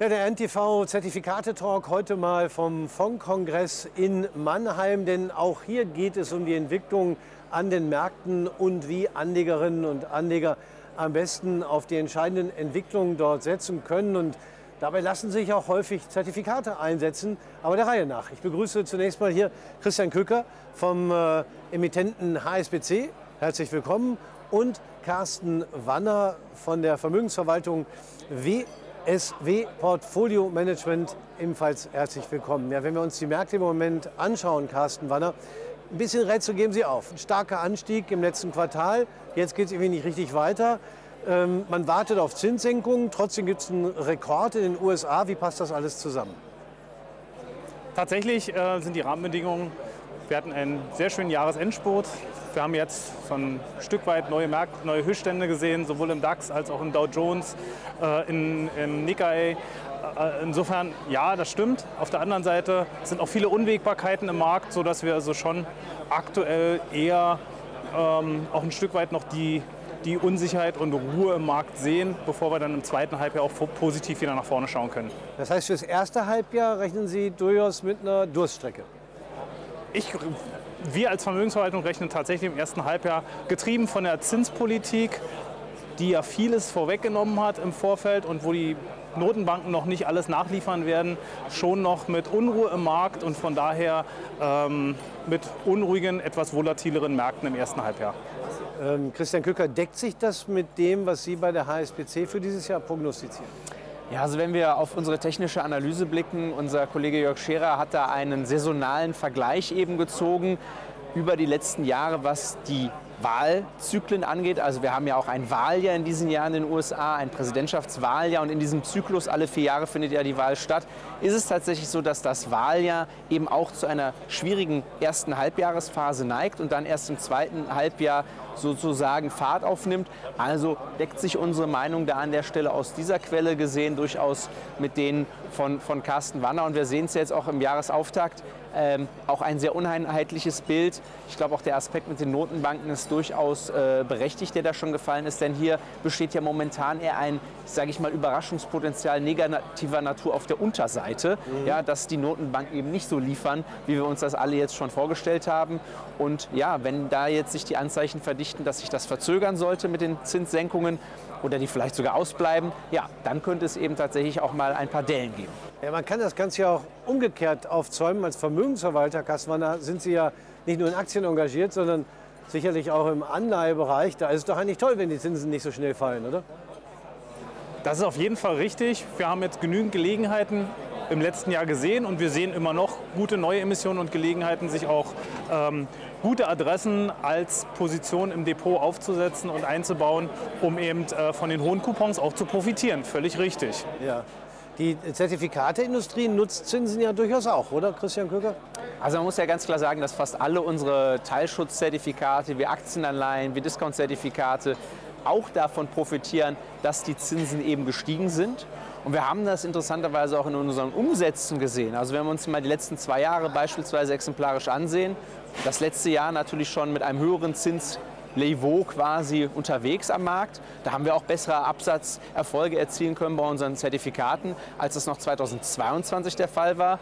Ja, der NTV Zertifikate Talk heute mal vom Fondkongress in Mannheim, denn auch hier geht es um die Entwicklung an den Märkten und wie Anlegerinnen und Anleger am besten auf die entscheidenden Entwicklungen dort setzen können. Und dabei lassen sich auch häufig Zertifikate einsetzen, aber der Reihe nach. Ich begrüße zunächst mal hier Christian Köcker vom äh, Emittenten HSBC. Herzlich willkommen. Und Carsten Wanner von der Vermögensverwaltung W SW Portfolio Management ebenfalls herzlich willkommen. Ja, wenn wir uns die Märkte im Moment anschauen, Carsten Wanner, ein bisschen Rätsel geben Sie auf. Ein starker Anstieg im letzten Quartal, jetzt geht es irgendwie nicht richtig weiter. Ähm, man wartet auf Zinssenkungen, trotzdem gibt es einen Rekord in den USA. Wie passt das alles zusammen? Tatsächlich äh, sind die Rahmenbedingungen, wir hatten einen sehr schönen Jahresendspurt. Wir haben jetzt so ein Stück weit neue, Märkte, neue Höchststände gesehen, sowohl im DAX als auch im Dow Jones, äh, in, im Nikkei. Äh, insofern, ja, das stimmt. Auf der anderen Seite sind auch viele Unwägbarkeiten im Markt, sodass wir also schon aktuell eher ähm, auch ein Stück weit noch die, die Unsicherheit und Ruhe im Markt sehen, bevor wir dann im zweiten Halbjahr auch positiv wieder nach vorne schauen können. Das heißt, für das erste Halbjahr rechnen Sie durchaus mit einer Durststrecke? Ich wir als Vermögensverwaltung rechnen tatsächlich im ersten Halbjahr, getrieben von der Zinspolitik, die ja vieles vorweggenommen hat im Vorfeld und wo die Notenbanken noch nicht alles nachliefern werden, schon noch mit Unruhe im Markt und von daher ähm, mit unruhigen, etwas volatileren Märkten im ersten Halbjahr. Ähm, Christian Kücker, deckt sich das mit dem, was Sie bei der HSBC für dieses Jahr prognostizieren? Ja, also wenn wir auf unsere technische Analyse blicken, unser Kollege Jörg Scherer hat da einen saisonalen Vergleich eben gezogen über die letzten Jahre, was die Wahlzyklen angeht. Also wir haben ja auch ein Wahljahr in diesen Jahren in den USA, ein Präsidentschaftswahljahr und in diesem Zyklus alle vier Jahre findet ja die Wahl statt. Ist es tatsächlich so, dass das Wahljahr eben auch zu einer schwierigen ersten Halbjahresphase neigt und dann erst im zweiten Halbjahr sozusagen Fahrt aufnimmt. Also deckt sich unsere Meinung da an der Stelle aus dieser Quelle gesehen durchaus mit denen von, von Carsten Wanner. Und wir sehen es jetzt auch im Jahresauftakt. Ähm, auch ein sehr uneinheitliches Bild. Ich glaube, auch der Aspekt mit den Notenbanken ist durchaus äh, berechtigt, der da schon gefallen ist. Denn hier besteht ja momentan eher ein, sage ich mal, Überraschungspotenzial negativer Natur auf der Unterseite. Mhm. Ja, dass die Notenbanken eben nicht so liefern, wie wir uns das alle jetzt schon vorgestellt haben. Und ja, wenn da jetzt sich die Anzeichen verdichten, dass sich das verzögern sollte mit den Zinssenkungen, oder die vielleicht sogar ausbleiben, ja, dann könnte es eben tatsächlich auch mal ein paar Dellen geben. Ja, man kann das Ganze ja auch umgekehrt aufzäumen. Als Vermögensverwalter, Kassmanner, sind Sie ja nicht nur in Aktien engagiert, sondern sicherlich auch im Anleihebereich. Da ist es doch eigentlich toll, wenn die Zinsen nicht so schnell fallen, oder? Das ist auf jeden Fall richtig. Wir haben jetzt genügend Gelegenheiten im letzten Jahr gesehen und wir sehen immer noch gute neue Emissionen und Gelegenheiten, sich auch ähm, gute Adressen als Position im Depot aufzusetzen und einzubauen, um eben äh, von den hohen Coupons auch zu profitieren. Völlig richtig. Ja. Die Zertifikateindustrie nutzt Zinsen ja durchaus auch, oder Christian Köcker? Also man muss ja ganz klar sagen, dass fast alle unsere Teilschutzzertifikate, wie Aktienanleihen, wie Discount-Zertifikate auch davon profitieren, dass die Zinsen eben gestiegen sind. Und wir haben das interessanterweise auch in unseren Umsätzen gesehen. Also wenn wir uns mal die letzten zwei Jahre beispielsweise exemplarisch ansehen, das letzte Jahr natürlich schon mit einem höheren Zinsniveau quasi unterwegs am Markt. Da haben wir auch bessere Absatzerfolge erzielen können bei unseren Zertifikaten, als es noch 2022 der Fall war.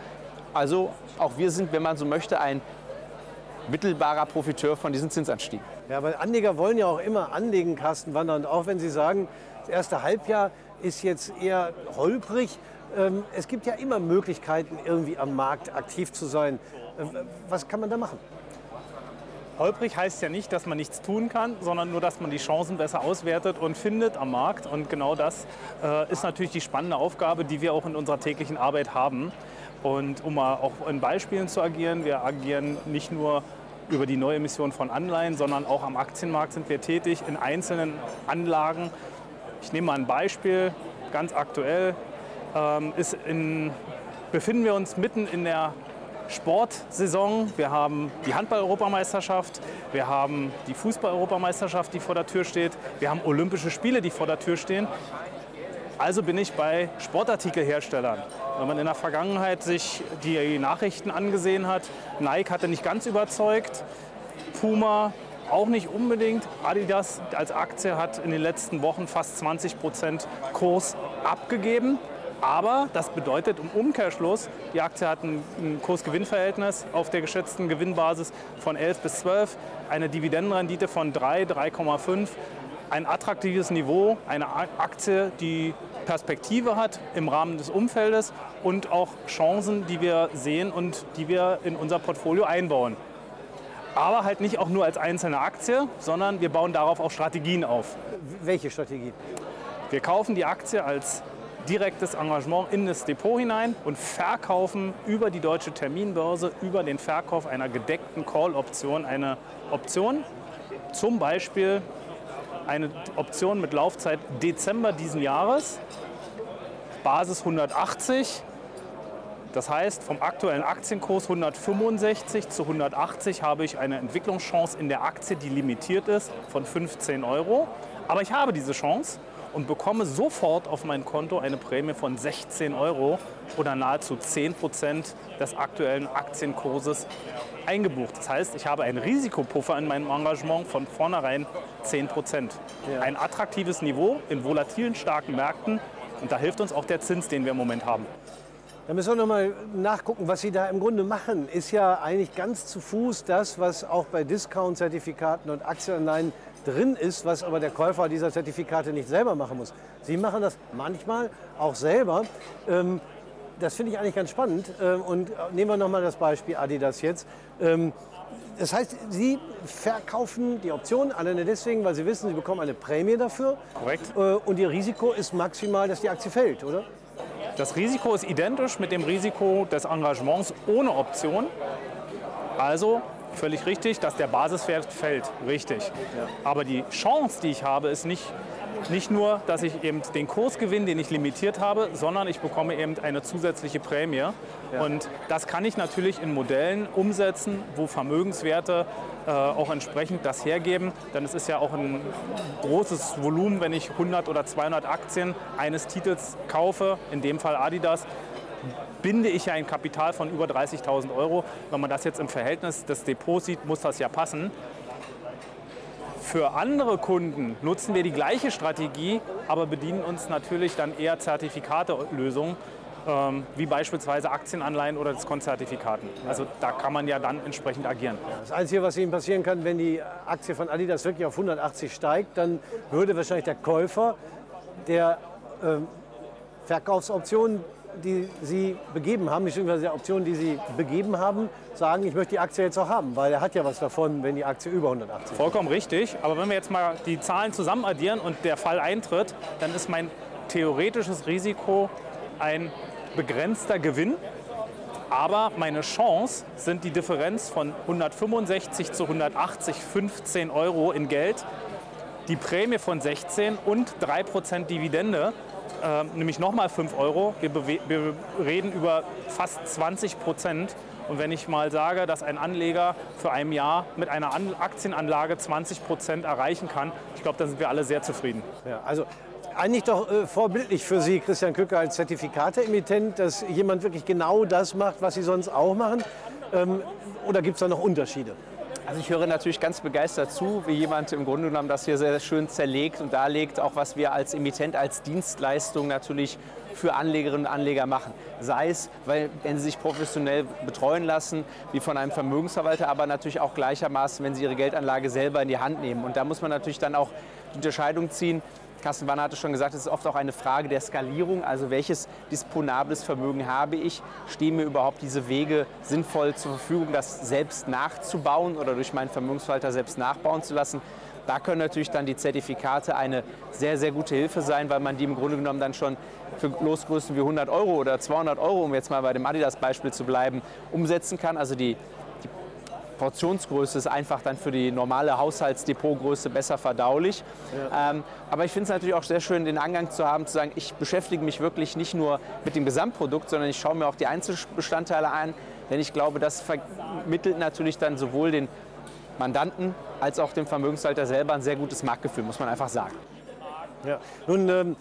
Also auch wir sind, wenn man so möchte, ein mittelbarer Profiteur von diesen Zinsanstiegen. Ja, weil Anleger wollen ja auch immer anlegen, Carsten Wanner. Und auch wenn Sie sagen, das erste Halbjahr ist jetzt eher holprig. Ähm, es gibt ja immer Möglichkeiten, irgendwie am Markt aktiv zu sein. Äh, was kann man da machen? Holprig heißt ja nicht, dass man nichts tun kann, sondern nur, dass man die Chancen besser auswertet und findet am Markt. Und genau das äh, ist natürlich die spannende Aufgabe, die wir auch in unserer täglichen Arbeit haben. Und um mal auch in Beispielen zu agieren, wir agieren nicht nur über die Neuemission von Anleihen, sondern auch am Aktienmarkt sind wir tätig in einzelnen Anlagen, ich nehme mal ein Beispiel, ganz aktuell ähm, ist in, befinden wir uns mitten in der Sportsaison. Wir haben die Handball-Europameisterschaft, wir haben die Fußball-Europameisterschaft, die vor der Tür steht, wir haben Olympische Spiele, die vor der Tür stehen. Also bin ich bei Sportartikelherstellern. Wenn man in der Vergangenheit sich die Nachrichten angesehen hat, Nike hatte nicht ganz überzeugt, Puma auch nicht unbedingt. Adidas als Aktie hat in den letzten Wochen fast 20 Prozent Kurs abgegeben. Aber das bedeutet im Umkehrschluss, die Aktie hat ein, Kurs-Gewinn-Verhältnis auf der geschätzten Gewinnbasis von 11 bis 12, eine Dividendenrendite von 3, 3,5, ein attraktives Niveau, eine Aktie, die Perspektive hat im Rahmen des Umfeldes und auch Chancen, die wir sehen und die wir in unser Portfolio einbauen. Aber halt nicht auch nur als einzelne Aktie, sondern wir bauen darauf auch Strategien auf. Welche Strategie? Wir kaufen die Aktie als direktes Engagement in das Depot hinein und verkaufen über die deutsche Terminbörse, über den Verkauf einer gedeckten Call-Option eine Option, zum Beispiel eine Option mit Laufzeit Dezember diesen Jahres, Basis 180. Das heißt, vom aktuellen Aktienkurs 165 zu 180 habe ich eine Entwicklungschance in der Aktie, die limitiert ist, von 15 Euro. Aber ich habe diese Chance und bekomme sofort auf mein Konto eine Prämie von 16 Euro oder nahezu 10 Prozent des aktuellen Aktienkurses eingebucht. Das heißt, ich habe einen Risikopuffer in meinem Engagement von vornherein 10 Prozent. Ja. Ein attraktives Niveau in volatilen, starken Märkten. Und da hilft uns auch der Zins, den wir im Moment haben. Da müssen wir noch mal nachgucken, was Sie da im Grunde machen. Ist ja eigentlich ganz zu Fuß das, was auch bei Discount-Zertifikaten und Aktienanleihen drin ist, was aber der Käufer dieser Zertifikate nicht selber machen muss. Sie machen das manchmal auch selber. Ähm, das finde ich eigentlich ganz spannend. Ähm, und nehmen wir noch mal das Beispiel Adidas jetzt. Ähm, das heißt, Sie verkaufen die Option alleine deswegen, weil Sie wissen, Sie bekommen eine Prämie dafür. Korrekt. Äh, und Ihr Risiko ist maximal, dass die Aktie fällt, oder? Das Risiko ist identisch mit dem Risiko des Engagements ohne Option. Also völlig richtig, dass der Basiswert fällt. Richtig. Aber die Chance, die ich habe, ist nicht nicht nur, dass ich eben den Kurs gewinne, den ich limitiert habe, sondern ich bekomme eben eine zusätzliche Prämie. Ja. Und das kann ich natürlich in Modellen umsetzen, wo Vermögenswerte äh, auch entsprechend das hergeben. Denn es ist ja auch ein großes Volumen, wenn ich 100 oder 200 Aktien eines Titels kaufe, in dem Fall Adidas, binde ich ja ein Kapital von über 30.000 Euro. Wenn man das jetzt im Verhältnis des Depots sieht, muss das ja passen. Für andere Kunden nutzen wir die gleiche Strategie, aber bedienen uns natürlich dann eher Zertifikate-Lösungen, ähm, wie beispielsweise Aktienanleihen oder Diskontzertifikaten. Also da kann man ja dann entsprechend agieren. Das Einzige, was Ihnen passieren kann, wenn die Aktie von Adidas wirklich auf 180 steigt, dann würde wahrscheinlich der Käufer der ähm, Verkaufsoption die Sie begeben haben, beziehungsweise der Option, die Sie begeben haben, sagen, ich möchte die Aktie jetzt auch haben, weil er hat ja was davon, wenn die Aktie über 180 ist. Vollkommen richtig, aber wenn wir jetzt mal die Zahlen zusammen addieren und der Fall eintritt, dann ist mein theoretisches Risiko ein begrenzter Gewinn, aber meine Chance sind die Differenz von 165 zu 180, 15 Euro in Geld, die Prämie von 16 und 3% Dividende äh, nämlich nochmal 5 Euro. Wir, wir, reden über fast 20 Prozent. Und wenn ich mal sage, dass ein Anleger für ein Jahr mit einer An Aktienanlage 20 Prozent erreichen kann, ich glaube, da sind wir alle sehr zufrieden. Ja, also eigentlich doch äh, vorbildlich für Sie, Christian Köcker, als Zertifikateemittent, dass jemand wirklich genau das macht, was Sie sonst auch machen. Ähm, oder gibt es da noch Unterschiede? Also ich höre natürlich ganz begeistert zu, wie jemand im Grunde genommen das hier sehr schön zerlegt und darlegt, auch was wir als Emittent, als Dienstleistung natürlich für Anlegerinnen und Anleger machen. Sei es, weil, wenn sie sich professionell betreuen lassen, wie von einem Vermögensverwalter, aber natürlich auch gleichermaßen, wenn sie ihre Geldanlage selber in die Hand nehmen. Und da muss man natürlich dann auch die Unterscheidung ziehen, Carsten Wanner hatte schon gesagt, es ist oft auch eine Frage der Skalierung. Also welches disponables Vermögen habe ich? Stehen mir überhaupt diese Wege sinnvoll zur Verfügung, das selbst nachzubauen oder durch meinen Vermögensverwalter selbst nachbauen zu lassen? Da können natürlich dann die Zertifikate eine sehr, sehr gute Hilfe sein, weil man die im Grunde genommen dann schon für Losgrößen wie 100 Euro oder 200 Euro, um jetzt mal bei dem Adidas-Beispiel zu bleiben, umsetzen kann. Also die Portionsgröße ist einfach dann für die normale Haushaltsdepotgröße besser verdaulich. Ja. Ähm, aber ich finde es natürlich auch sehr schön, den Angang zu haben, zu sagen, ich beschäftige mich wirklich nicht nur mit dem Gesamtprodukt, sondern ich schaue mir auch die Einzelbestandteile an. Denn ich glaube, das vermittelt natürlich dann sowohl den Mandanten als auch dem Vermögenshalter selber ein sehr gutes Marktgefühl, muss man einfach sagen. Ja. Nun ähm,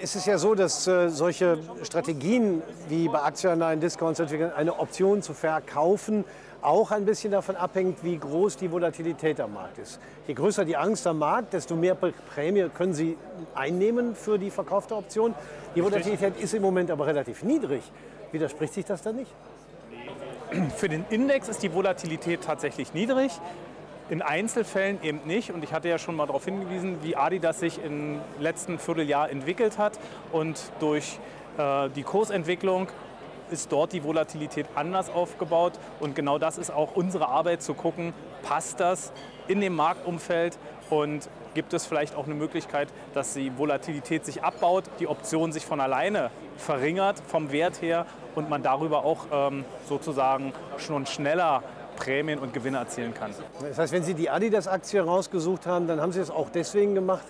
ist es ja so, dass äh, solche Strategien wie bei Aktienanleihen, Discount, eine Option zu verkaufen, auch ein bisschen davon abhängt, wie groß die Volatilität am Markt ist. Je größer die Angst am Markt, desto mehr Prämie können Sie einnehmen für die verkaufte Option. Die Volatilität ist im Moment aber relativ niedrig. Widerspricht sich das dann nicht? Für den Index ist die Volatilität tatsächlich niedrig. In Einzelfällen eben nicht. Und ich hatte ja schon mal darauf hingewiesen, wie Adidas sich im letzten Vierteljahr entwickelt hat. Und durch äh, die Kursentwicklung ist dort die Volatilität anders aufgebaut. Und genau das ist auch unsere Arbeit zu gucken, passt das in dem Marktumfeld und gibt es vielleicht auch eine Möglichkeit, dass die Volatilität sich abbaut, die Option sich von alleine verringert vom Wert her und man darüber auch ähm, sozusagen schon schneller Prämien und Gewinne erzielen kann. Das heißt, wenn Sie die Adidas-Aktie rausgesucht haben, dann haben Sie es auch deswegen gemacht,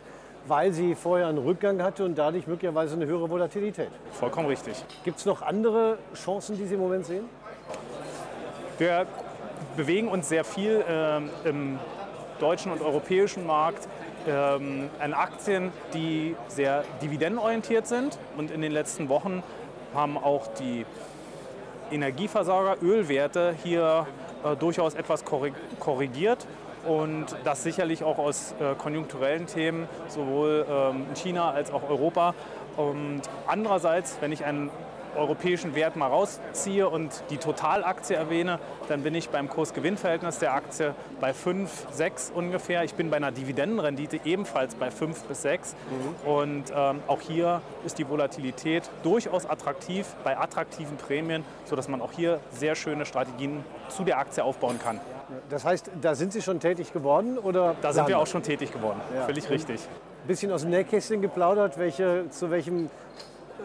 weil sie vorher einen Rückgang hatte und dadurch möglicherweise eine höhere Volatilität. Vollkommen richtig. Gibt es noch andere Chancen, die Sie im Moment sehen? Wir bewegen uns sehr viel ähm, im deutschen und europäischen Markt ähm, an Aktien, die sehr dividendenorientiert sind. Und in den letzten Wochen haben auch die Energieversorger, Ölwerte hier äh, durchaus etwas korrigiert und das sicherlich auch aus äh, konjunkturellen Themen, sowohl ähm, in China als auch Europa. Und andererseits, wenn ich einen europäischen Wert mal rausziehe und die Totalaktie erwähne, dann bin ich beim Kurs-Gewinn-Verhältnis der Aktie bei 5, 6 ungefähr. Ich bin bei einer Dividendenrendite ebenfalls bei 5 bis 6. Mhm. Und ähm, auch hier ist die Volatilität durchaus attraktiv bei attraktiven Prämien, sodass man auch hier sehr schöne Strategien zu der Aktie aufbauen kann. Das heißt, da sind Sie schon tätig geworden? Oder da sind wir auch schon tätig geworden, ja. völlig richtig. Ein bisschen aus dem Nähkästchen geplaudert, welche, zu welchem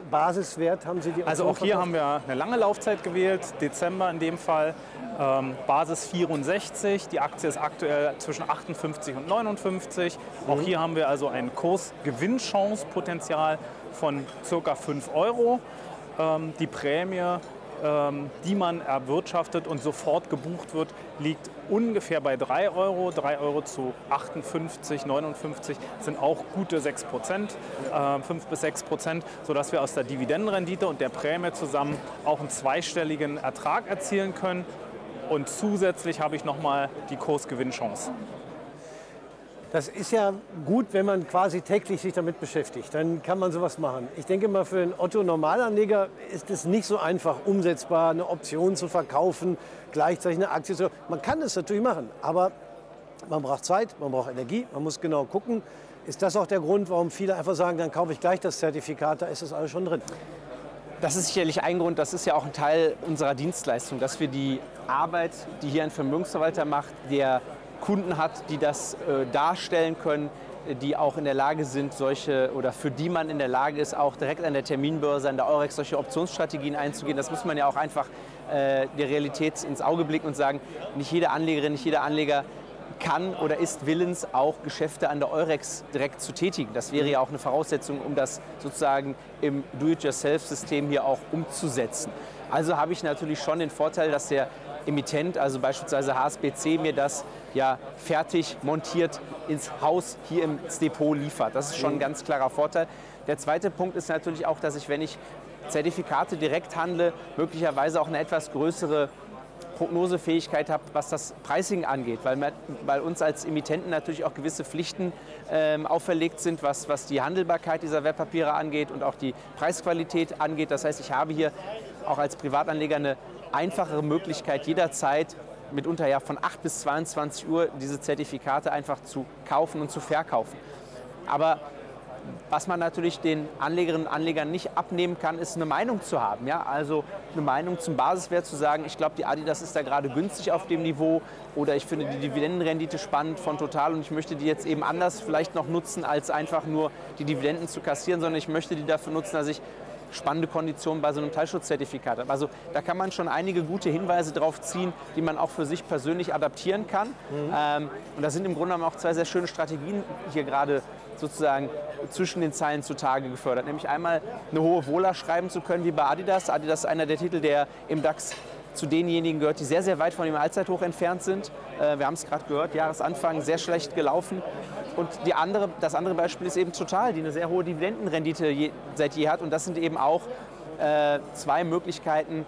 Basiswert haben Sie die Also auch hier haben wir eine lange Laufzeit gewählt, Dezember in dem Fall. Ähm, Basis 64, die Aktie ist aktuell zwischen 58 und 59. Mhm. Auch hier haben wir also ein Kursgewinnchance-Potenzial von ca. 5 Euro. Ähm, die Prämie die man erwirtschaftet und sofort gebucht wird, liegt ungefähr bei 3 Euro. 3 Euro zu 58, 59 sind auch gute 6 Prozent, 5 äh, bis 6 Prozent, sodass wir aus der Dividendenrendite und der Prämie zusammen auch einen zweistelligen Ertrag erzielen können. Und zusätzlich habe ich nochmal die Kursgewinnchance. Das ist ja gut, wenn man quasi täglich sich damit beschäftigt. Dann kann man sowas machen. Ich denke mal, für einen Otto-Normalanleger ist es nicht so einfach umsetzbar, eine Option zu verkaufen, gleichzeitig eine Aktie zu. Man kann es natürlich machen, aber man braucht Zeit, man braucht Energie, man muss genau gucken. Ist das auch der Grund, warum viele einfach sagen, dann kaufe ich gleich das Zertifikat, da ist es alles schon drin? Das ist sicherlich ein Grund, das ist ja auch ein Teil unserer Dienstleistung, dass wir die Arbeit, die hier ein Vermögensverwalter macht, der Kunden hat, die das äh, darstellen können, die auch in der Lage sind, solche oder für die man in der Lage ist, auch direkt an der Terminbörse, an der Eurex solche Optionsstrategien einzugehen. Das muss man ja auch einfach äh, der Realität ins Auge blicken und sagen, nicht jede Anlegerin, nicht jeder Anleger kann oder ist willens, auch Geschäfte an der Eurex direkt zu tätigen. Das wäre ja auch eine Voraussetzung, um das sozusagen im Do-it-yourself-System hier auch umzusetzen. Also habe ich natürlich schon den Vorteil, dass der Emittent, also beispielsweise HSBC, mir das ja fertig montiert ins Haus hier ins Depot liefert. Das ist schon ein ganz klarer Vorteil. Der zweite Punkt ist natürlich auch, dass ich, wenn ich Zertifikate direkt handle, möglicherweise auch eine etwas größere Prognosefähigkeit habe, was das Pricing angeht, weil, weil uns als Emittenten natürlich auch gewisse Pflichten ähm, auferlegt sind, was, was die Handelbarkeit dieser Wertpapiere angeht und auch die Preisqualität angeht. Das heißt, ich habe hier auch als Privatanleger eine einfachere Möglichkeit, jederzeit mitunter ja von 8 bis 22 Uhr diese Zertifikate einfach zu kaufen und zu verkaufen. Aber was man natürlich den Anlegerinnen und Anlegern nicht abnehmen kann, ist eine Meinung zu haben. Ja? Also eine Meinung zum Basiswert zu sagen, ich glaube, die Adidas ist da gerade günstig auf dem Niveau oder ich finde die Dividendenrendite spannend von Total und ich möchte die jetzt eben anders vielleicht noch nutzen, als einfach nur die Dividenden zu kassieren, sondern ich möchte die dafür nutzen, dass ich spannende Konditionen bei so einem Teilschutzzertifikat hat. Also da kann man schon einige gute Hinweise drauf ziehen, die man auch für sich persönlich adaptieren kann. Mhm. Ähm, und da sind im Grunde genommen auch zwei sehr schöne Strategien hier gerade sozusagen zwischen den Zeilen zutage gefördert. Nämlich einmal eine hohe Wohler schreiben zu können wie bei Adidas. Adidas ist einer der Titel, der im DAX zu denjenigen gehört, die sehr, sehr weit von dem Allzeithoch entfernt sind. Äh, wir haben es gerade gehört, Jahresanfang sehr schlecht gelaufen. Und die andere, das andere Beispiel ist eben Total, die eine sehr hohe Dividendenrendite je, seit je hat. Und das sind eben auch äh, zwei Möglichkeiten,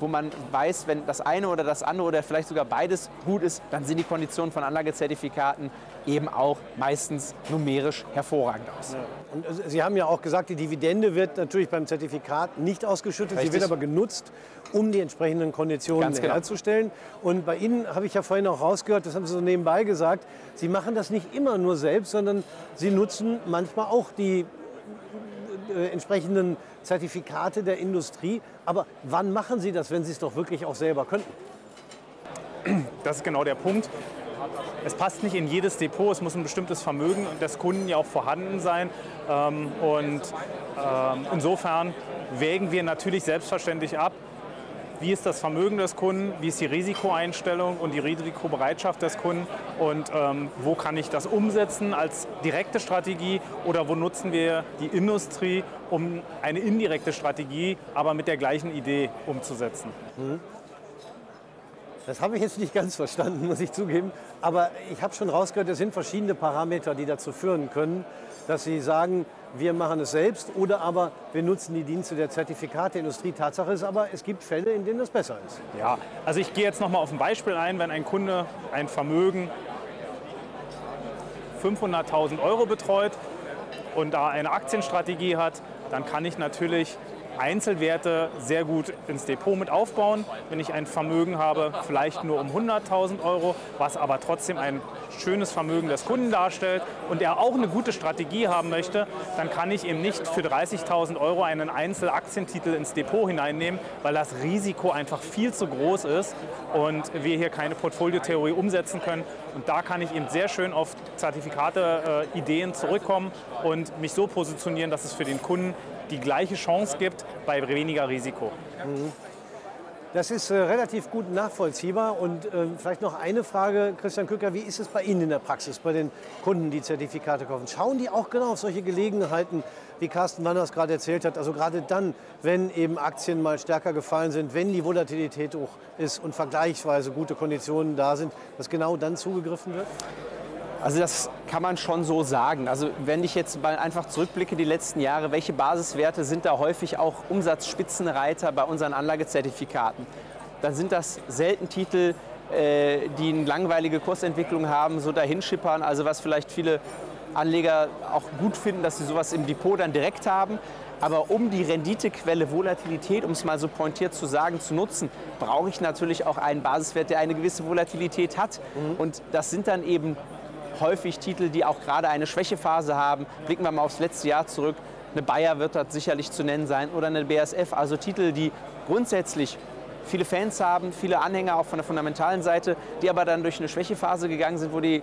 wo man weiß, wenn das eine oder das andere oder vielleicht sogar beides gut ist, dann sehen die Konditionen von Anlagezertifikaten eben auch meistens numerisch hervorragend aus. Ja. Und Sie haben ja auch gesagt, die Dividende wird natürlich beim Zertifikat nicht ausgeschüttet, Richtig. sie wird aber genutzt, um die entsprechenden Konditionen genau. herzustellen. Und bei Ihnen habe ich ja vorhin auch rausgehört, das haben Sie so nebenbei gesagt, Sie machen das nicht immer nur selbst, sondern Sie nutzen manchmal auch die äh, entsprechenden Zertifikate der Industrie. Aber wann machen Sie das, wenn Sie es doch wirklich auch selber könnten? Das ist genau der Punkt. Es passt nicht in jedes Depot, es muss ein bestimmtes Vermögen des Kunden ja auch vorhanden sein. Ähm, und ähm, insofern wägen wir natürlich selbstverständlich ab, wie ist das Vermögen des Kunden, wie ist die Risikoeinstellung und die Risikobereitschaft des Kunden und ähm, wo kann ich das umsetzen als direkte Strategie oder wo nutzen wir die Industrie, um eine indirekte Strategie, aber mit der gleichen Idee umzusetzen. Mhm. Das habe ich jetzt nicht ganz verstanden, muss ich zugeben. Aber ich habe schon rausgehört, es sind verschiedene Parameter, die dazu führen können, dass Sie sagen, wir machen es selbst oder aber wir nutzen die Dienste der Zertifikateindustrie. Tatsache ist aber, es gibt Fälle, in denen das besser ist. Ja, also ich gehe jetzt noch mal auf ein Beispiel ein. Wenn ein Kunde ein Vermögen 500.000 Euro betreut und da eine Aktienstrategie hat, dann kann ich natürlich Einzelwerte sehr gut ins Depot mit aufbauen. Wenn ich ein Vermögen habe, vielleicht nur um 100.000 Euro, was aber trotzdem ein schönes Vermögen des Kunden darstellt und er auch eine gute Strategie haben möchte, dann kann ich eben nicht für 30.000 Euro einen Einzelaktientitel ins Depot hineinnehmen, weil das Risiko einfach viel zu groß ist und wir hier keine Portfoliotheorie umsetzen können. Und da kann ich eben sehr schön auf Zertifikate, äh, Ideen zurückkommen und mich so positionieren, dass es für den Kunden die gleiche Chance gibt bei weniger Risiko. Mhm. Das ist äh, relativ gut nachvollziehbar. Und äh, vielleicht noch eine Frage, Christian Kücker, wie ist es bei Ihnen in der Praxis, bei den Kunden, die Zertifikate kaufen? Schauen die auch genau auf solche Gelegenheiten, wie Carsten Wanners gerade erzählt hat? Also gerade dann, wenn eben Aktien mal stärker gefallen sind, wenn die Volatilität hoch ist und vergleichsweise gute Konditionen da sind, dass genau dann zugegriffen wird? Also das kann man schon so sagen. Also wenn ich jetzt mal einfach zurückblicke die letzten Jahre, welche Basiswerte sind da häufig auch Umsatzspitzenreiter bei unseren Anlagezertifikaten? Dann sind das selten Titel, äh, die eine langweilige Kursentwicklung haben, so dahinschippern, also was vielleicht viele Anleger auch gut finden, dass sie sowas im Depot dann direkt haben. Aber um die Renditequelle Volatilität, um es mal so pointiert zu sagen, zu nutzen, brauche ich natürlich auch einen Basiswert, der eine gewisse Volatilität hat. Mhm. Und das sind dann eben häufig Titel, die auch gerade eine Schwächephase haben. Blicken wir mal aufs letzte Jahr zurück. Eine Bayer wird dort sicherlich zu nennen sein oder eine BASF. Also Titel, die grundsätzlich viele Fans haben, viele Anhänger auch von der fundamentalen Seite, die aber dann durch eine Schwächephase gegangen sind, wo die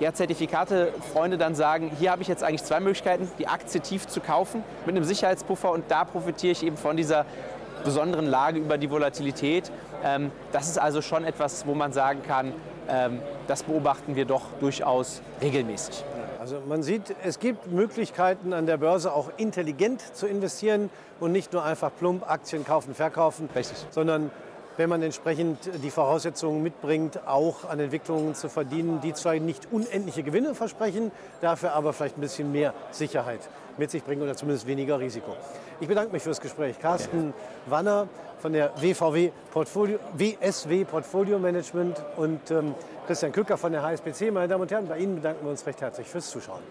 ja, Zertifikate-Freunde dann sagen, hier habe ich jetzt eigentlich zwei Möglichkeiten, die Aktie tief zu kaufen mit einem Sicherheitspuffer und da profitiere ich eben von dieser besonderen Lage über die Volatilität. Ähm, das ist also schon etwas, wo man sagen kann, das beobachten wir doch durchaus regelmäßig. Also man sieht, es gibt Möglichkeiten an der Börse auch intelligent zu investieren und nicht nur einfach plump Aktien kaufen, verkaufen, Richtig. sondern wenn man entsprechend die Voraussetzungen mitbringt, auch an Entwicklungen zu verdienen, die zwar nicht unendliche Gewinne versprechen, dafür aber vielleicht ein bisschen mehr Sicherheit mit sich bringen oder zumindest weniger Risiko. Ich bedanke mich fürs Gespräch. Carsten Wanner von der WVW Portfolio, WSW Portfolio Management und ähm, Christian Kücker von der HSBC. Meine Damen und Herren, bei Ihnen bedanken wir uns recht herzlich fürs Zuschauen.